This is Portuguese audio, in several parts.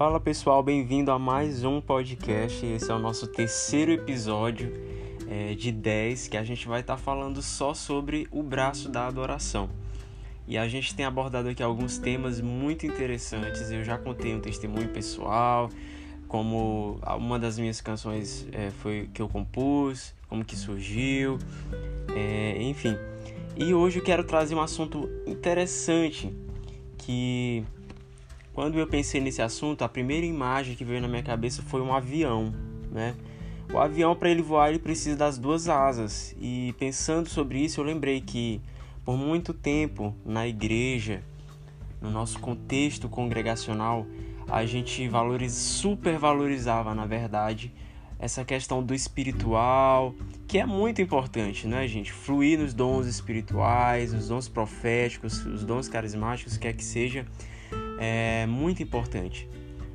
Fala pessoal, bem-vindo a mais um podcast. Esse é o nosso terceiro episódio é, de 10 que a gente vai estar tá falando só sobre o braço da adoração. E a gente tem abordado aqui alguns temas muito interessantes. Eu já contei um testemunho pessoal, como uma das minhas canções é, foi que eu compus, como que surgiu, é, enfim. E hoje eu quero trazer um assunto interessante que quando eu pensei nesse assunto, a primeira imagem que veio na minha cabeça foi um avião, né? O avião para ele voar ele precisa das duas asas. E pensando sobre isso, eu lembrei que por muito tempo na igreja, no nosso contexto congregacional, a gente super valorizava, na verdade, essa questão do espiritual, que é muito importante, né, gente? Fluir nos dons espirituais, os dons proféticos, os dons carismáticos, quer que seja, é muito importante.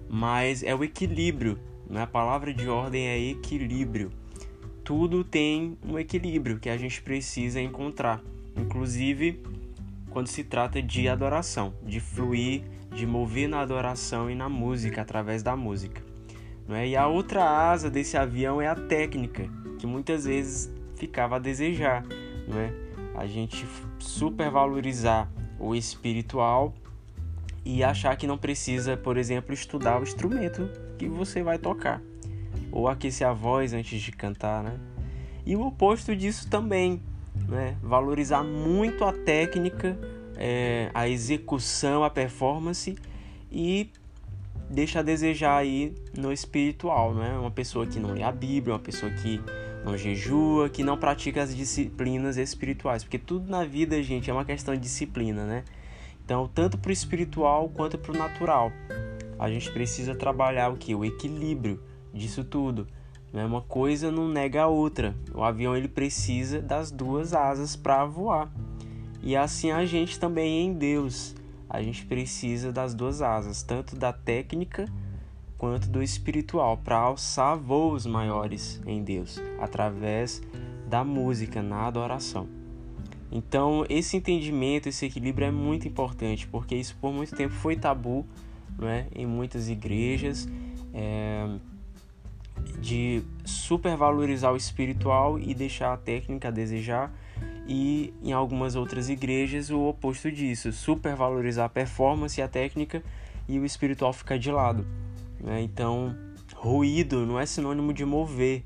Mas é o equilíbrio, né? A palavra de ordem é equilíbrio. Tudo tem um equilíbrio que a gente precisa encontrar, inclusive quando se trata de adoração, de fluir, de mover na adoração e na música através da música. Né? E a outra asa desse avião é a técnica, que muitas vezes ficava a desejar. Né? A gente supervalorizar o espiritual e achar que não precisa, por exemplo, estudar o instrumento que você vai tocar ou aquecer a voz antes de cantar, né? E o oposto disso também, né? Valorizar muito a técnica, é, a execução, a performance e deixa a desejar aí no espiritual, né? Uma pessoa que não lê a Bíblia, uma pessoa que não jejua, que não pratica as disciplinas espirituais, porque tudo na vida, gente, é uma questão de disciplina, né? Então, tanto para o espiritual quanto para o natural, a gente precisa trabalhar o que? O equilíbrio disso tudo. Né? Uma coisa não nega a outra. O avião ele precisa das duas asas para voar. E assim a gente também em Deus a gente precisa das duas asas, tanto da técnica quanto do espiritual, para alçar voos maiores em Deus, através da música, na adoração. Então, esse entendimento, esse equilíbrio é muito importante, porque isso por muito tempo foi tabu né, em muitas igrejas, é, de supervalorizar o espiritual e deixar a técnica a desejar e em algumas outras igrejas o oposto disso, supervalorizar a performance e a técnica e o espiritual ficar de lado. Né? Então, ruído não é sinônimo de mover,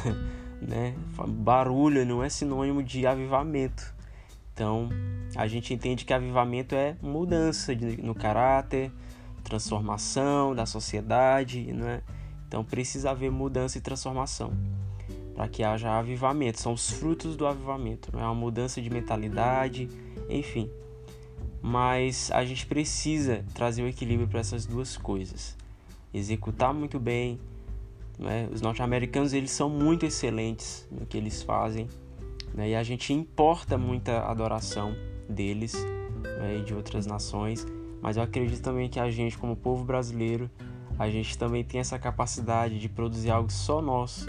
né? barulho não é sinônimo de avivamento. Então, a gente entende que avivamento é mudança de, no caráter, transformação da sociedade, né? Então, precisa haver mudança e transformação para que haja avivamento. São os frutos do avivamento, não é uma mudança de mentalidade, enfim. Mas a gente precisa trazer o um equilíbrio para essas duas coisas. Executar muito bem. Né? Os norte-americanos eles são muito excelentes no que eles fazem. Né? E a gente importa muita adoração deles né? e de outras nações. Mas eu acredito também que a gente, como povo brasileiro, a gente também tem essa capacidade de produzir algo só nosso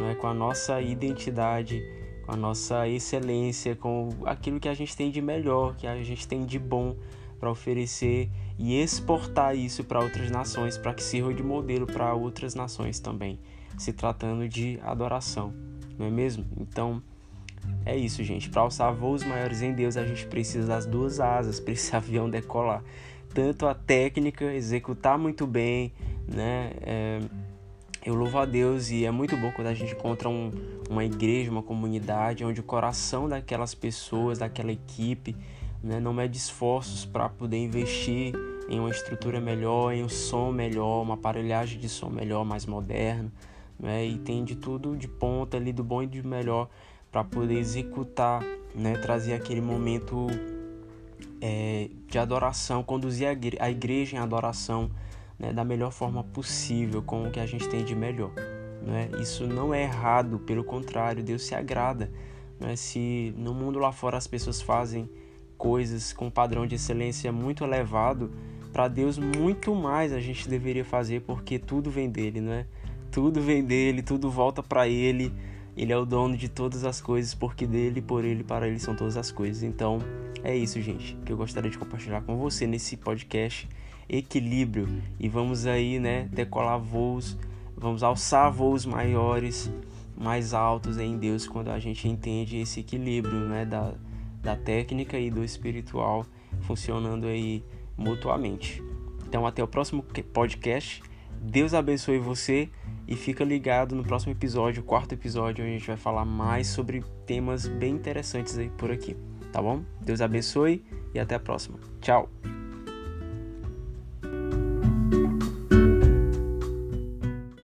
é com a nossa identidade, com a nossa excelência, com aquilo que a gente tem de melhor, que a gente tem de bom para oferecer e exportar isso para outras nações, para que sirva de modelo para outras nações também, se tratando de adoração, não é mesmo? Então, é isso, gente. Para alçar voos maiores em Deus, a gente precisa das duas asas para esse avião decolar. Tanto a técnica, executar muito bem, né? É eu louvo a Deus e é muito bom quando a gente encontra um, uma igreja, uma comunidade onde o coração daquelas pessoas, daquela equipe, né, não mede esforços para poder investir em uma estrutura melhor, em um som melhor, uma aparelhagem de som melhor, mais moderno, né, e tem de tudo de ponta ali, do bom e do melhor, para poder executar, né, trazer aquele momento é, de adoração, conduzir a igreja em adoração né, da melhor forma possível, com o que a gente tem de melhor. Né? Isso não é errado, pelo contrário, Deus se agrada. Né? Se no mundo lá fora as pessoas fazem coisas com padrão de excelência muito elevado, para Deus muito mais a gente deveria fazer, porque tudo vem dele, né? Tudo vem dele, tudo volta para ele. Ele é o dono de todas as coisas, porque dele, por ele, para ele são todas as coisas. Então, é isso, gente, que eu gostaria de compartilhar com você nesse podcast equilíbrio e vamos aí, né, decolar voos, vamos alçar voos maiores, mais altos em Deus quando a gente entende esse equilíbrio, né, da, da técnica e do espiritual funcionando aí mutuamente. Então até o próximo podcast. Deus abençoe você e fica ligado no próximo episódio, quarto episódio, onde a gente vai falar mais sobre temas bem interessantes aí por aqui, tá bom? Deus abençoe e até a próxima. Tchau.